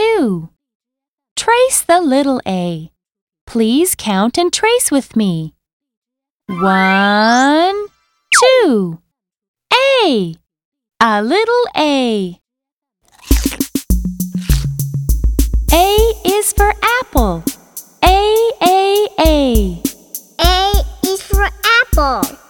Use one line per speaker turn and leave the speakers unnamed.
two. Trace the little a. Please count and trace with me. One, two. A. A little a. A is for apple. A, A, A.
A is for apple.